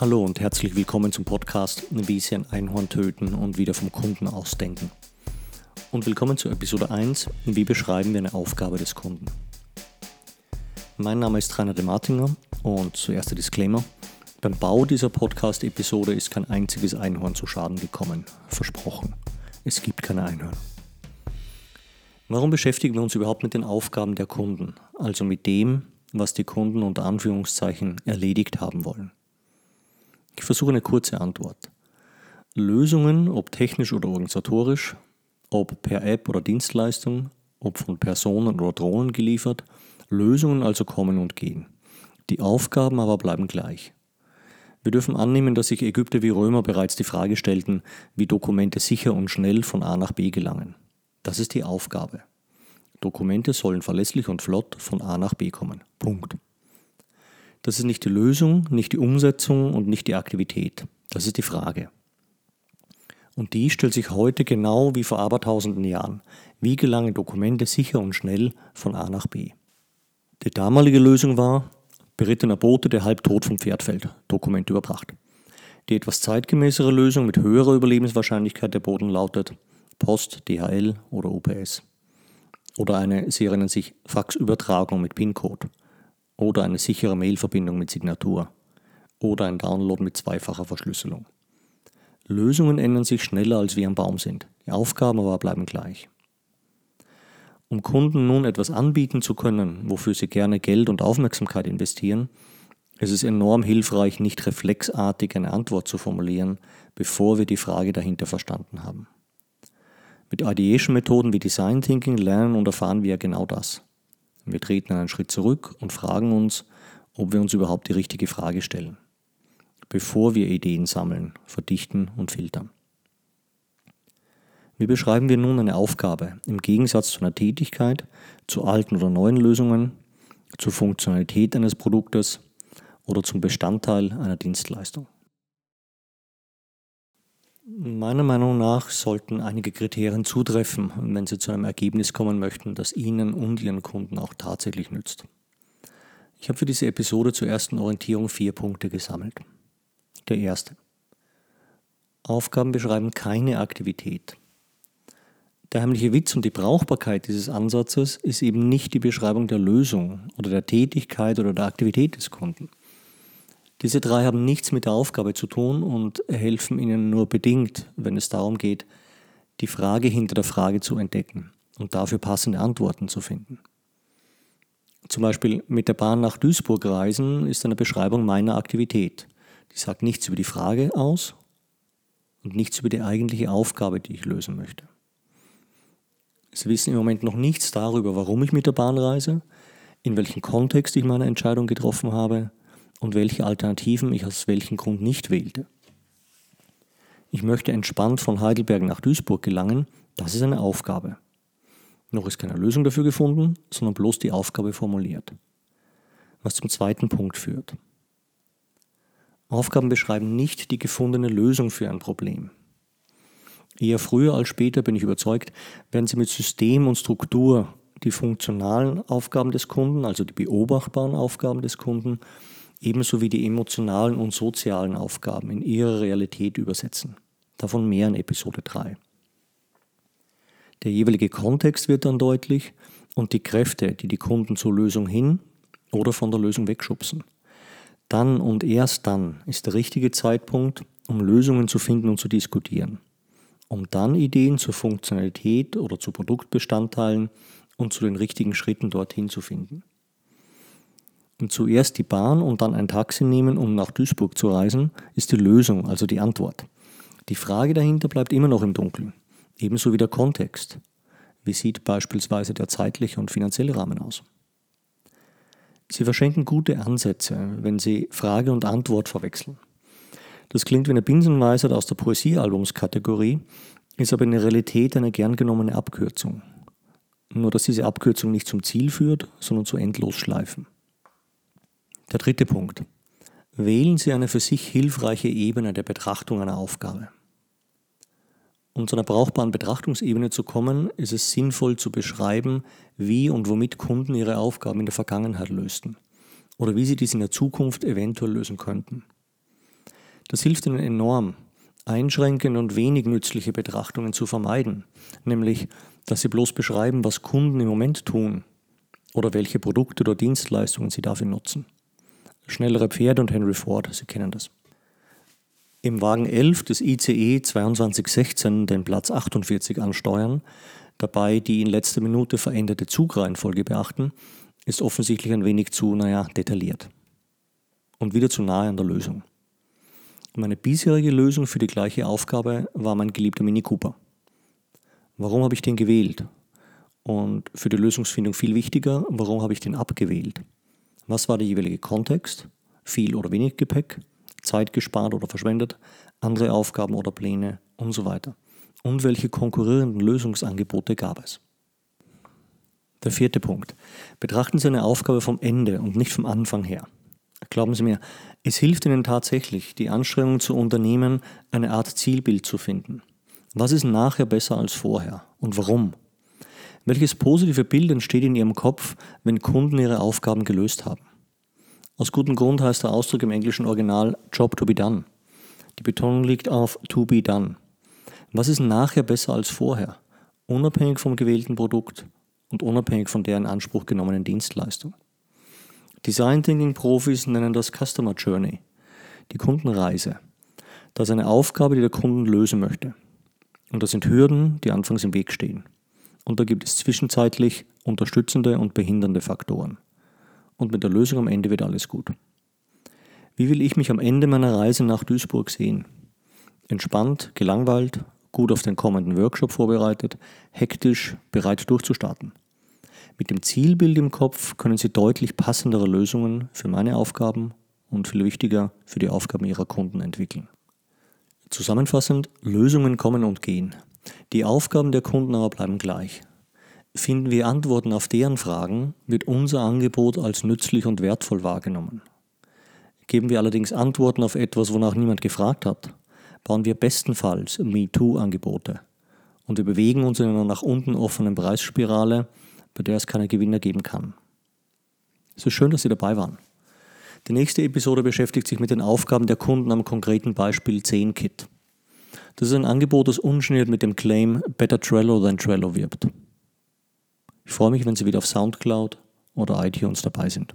Hallo und herzlich willkommen zum Podcast Wie Sie ein Einhorn töten und wieder vom Kunden ausdenken. Und willkommen zu Episode 1, wie beschreiben wir eine Aufgabe des Kunden. Mein Name ist Rainer de Martinger und zuerst der Disclaimer. Beim Bau dieser Podcast-Episode ist kein einziges Einhorn zu Schaden gekommen. Versprochen. Es gibt keine Einhörner. Warum beschäftigen wir uns überhaupt mit den Aufgaben der Kunden, also mit dem, was die Kunden unter Anführungszeichen erledigt haben wollen? Ich versuche eine kurze Antwort. Lösungen, ob technisch oder organisatorisch, ob per App oder Dienstleistung, ob von Personen oder Drohnen geliefert, Lösungen also kommen und gehen. Die Aufgaben aber bleiben gleich. Wir dürfen annehmen, dass sich Ägypter wie Römer bereits die Frage stellten, wie Dokumente sicher und schnell von A nach B gelangen. Das ist die Aufgabe. Dokumente sollen verlässlich und flott von A nach B kommen. Punkt. Das ist nicht die Lösung, nicht die Umsetzung und nicht die Aktivität. Das ist die Frage. Und die stellt sich heute genau wie vor abertausenden Jahren. Wie gelangen Dokumente sicher und schnell von A nach B? Die damalige Lösung war, berittener Bote, der halb tot vom Pferd fällt, Dokument überbracht. Die etwas zeitgemäßere Lösung mit höherer Überlebenswahrscheinlichkeit der Boten lautet Post, DHL oder UPS. Oder eine, sie erinnern sich, Faxübertragung mit PIN-Code oder eine sichere Mailverbindung mit Signatur oder ein Download mit zweifacher Verschlüsselung. Lösungen ändern sich schneller, als wir am Baum sind. Die Aufgaben aber bleiben gleich. Um Kunden nun etwas anbieten zu können, wofür sie gerne Geld und Aufmerksamkeit investieren, ist es enorm hilfreich, nicht reflexartig eine Antwort zu formulieren, bevor wir die Frage dahinter verstanden haben. Mit Ideation-Methoden wie Design Thinking lernen und erfahren wir genau das. Wir treten einen Schritt zurück und fragen uns, ob wir uns überhaupt die richtige Frage stellen, bevor wir Ideen sammeln, verdichten und filtern. Wie beschreiben wir nun eine Aufgabe im Gegensatz zu einer Tätigkeit, zu alten oder neuen Lösungen, zur Funktionalität eines Produktes oder zum Bestandteil einer Dienstleistung? Meiner Meinung nach sollten einige Kriterien zutreffen, wenn Sie zu einem Ergebnis kommen möchten, das Ihnen und Ihren Kunden auch tatsächlich nützt. Ich habe für diese Episode zur ersten Orientierung vier Punkte gesammelt. Der erste. Aufgaben beschreiben keine Aktivität. Der heimliche Witz und die Brauchbarkeit dieses Ansatzes ist eben nicht die Beschreibung der Lösung oder der Tätigkeit oder der Aktivität des Kunden. Diese drei haben nichts mit der Aufgabe zu tun und helfen Ihnen nur bedingt, wenn es darum geht, die Frage hinter der Frage zu entdecken und dafür passende Antworten zu finden. Zum Beispiel mit der Bahn nach Duisburg reisen ist eine Beschreibung meiner Aktivität. Die sagt nichts über die Frage aus und nichts über die eigentliche Aufgabe, die ich lösen möchte. Sie wissen im Moment noch nichts darüber, warum ich mit der Bahn reise, in welchem Kontext ich meine Entscheidung getroffen habe und welche Alternativen ich aus welchem Grund nicht wählte. Ich möchte entspannt von Heidelberg nach Duisburg gelangen, das ist eine Aufgabe. Noch ist keine Lösung dafür gefunden, sondern bloß die Aufgabe formuliert. Was zum zweiten Punkt führt. Aufgaben beschreiben nicht die gefundene Lösung für ein Problem. Eher früher als später bin ich überzeugt, werden Sie mit System und Struktur die funktionalen Aufgaben des Kunden, also die beobachtbaren Aufgaben des Kunden, ebenso wie die emotionalen und sozialen Aufgaben in ihre Realität übersetzen. Davon mehr in Episode 3. Der jeweilige Kontext wird dann deutlich und die Kräfte, die die Kunden zur Lösung hin oder von der Lösung wegschubsen. Dann und erst dann ist der richtige Zeitpunkt, um Lösungen zu finden und zu diskutieren, um dann Ideen zur Funktionalität oder zu Produktbestandteilen und zu den richtigen Schritten dorthin zu finden zuerst die Bahn und dann ein Taxi nehmen, um nach Duisburg zu reisen, ist die Lösung, also die Antwort. Die Frage dahinter bleibt immer noch im Dunkeln, ebenso wie der Kontext. Wie sieht beispielsweise der zeitliche und finanzielle Rahmen aus? Sie verschenken gute Ansätze, wenn Sie Frage und Antwort verwechseln. Das klingt wie eine Binsenweisheit aus der Poesiealbumskategorie, ist aber in der Realität eine gern genommene Abkürzung. Nur dass diese Abkürzung nicht zum Ziel führt, sondern zu Endlosschleifen. Der dritte Punkt. Wählen Sie eine für sich hilfreiche Ebene der Betrachtung einer Aufgabe. Um zu einer brauchbaren Betrachtungsebene zu kommen, ist es sinnvoll zu beschreiben, wie und womit Kunden ihre Aufgaben in der Vergangenheit lösten oder wie sie dies in der Zukunft eventuell lösen könnten. Das hilft Ihnen enorm, einschränkende und wenig nützliche Betrachtungen zu vermeiden, nämlich, dass Sie bloß beschreiben, was Kunden im Moment tun oder welche Produkte oder Dienstleistungen sie dafür nutzen. Schnellere Pferde und Henry Ford, Sie kennen das. Im Wagen 11 des ICE 2216 den Platz 48 ansteuern, dabei die in letzter Minute veränderte Zugreihenfolge beachten, ist offensichtlich ein wenig zu, naja, detailliert. Und wieder zu nahe an der Lösung. Meine bisherige Lösung für die gleiche Aufgabe war mein geliebter Mini Cooper. Warum habe ich den gewählt? Und für die Lösungsfindung viel wichtiger, warum habe ich den abgewählt? Was war der jeweilige Kontext? Viel oder wenig Gepäck? Zeit gespart oder verschwendet? Andere Aufgaben oder Pläne und so weiter. Und welche konkurrierenden Lösungsangebote gab es? Der vierte Punkt. Betrachten Sie eine Aufgabe vom Ende und nicht vom Anfang her. Glauben Sie mir, es hilft Ihnen tatsächlich, die Anstrengung zu unternehmen, eine Art Zielbild zu finden. Was ist nachher besser als vorher und warum? Welches positive Bild entsteht in Ihrem Kopf, wenn Kunden ihre Aufgaben gelöst haben? Aus gutem Grund heißt der Ausdruck im englischen Original Job to be done. Die Betonung liegt auf to be done. Was ist nachher besser als vorher? Unabhängig vom gewählten Produkt und unabhängig von der in Anspruch genommenen Dienstleistung. Design Thinking Profis nennen das Customer Journey, die Kundenreise. Das ist eine Aufgabe, die der Kunde lösen möchte. Und das sind Hürden, die anfangs im Weg stehen. Und da gibt es zwischenzeitlich unterstützende und behindernde Faktoren. Und mit der Lösung am Ende wird alles gut. Wie will ich mich am Ende meiner Reise nach Duisburg sehen? Entspannt, gelangweilt, gut auf den kommenden Workshop vorbereitet, hektisch, bereit durchzustarten. Mit dem Zielbild im Kopf können Sie deutlich passendere Lösungen für meine Aufgaben und viel wichtiger für die Aufgaben Ihrer Kunden entwickeln. Zusammenfassend, Lösungen kommen und gehen. Die Aufgaben der Kunden aber bleiben gleich. Finden wir Antworten auf deren Fragen, wird unser Angebot als nützlich und wertvoll wahrgenommen. Geben wir allerdings Antworten auf etwas, wonach niemand gefragt hat, bauen wir bestenfalls MeToo-Angebote. Und wir bewegen uns in einer nach unten offenen Preisspirale, bei der es keine Gewinner geben kann. Es ist schön, dass Sie dabei waren. Die nächste Episode beschäftigt sich mit den Aufgaben der Kunden am konkreten Beispiel 10 Kit. Das ist ein Angebot, das ungeniert mit dem Claim Better Trello than Trello wirbt. Ich freue mich, wenn Sie wieder auf Soundcloud oder iTunes dabei sind.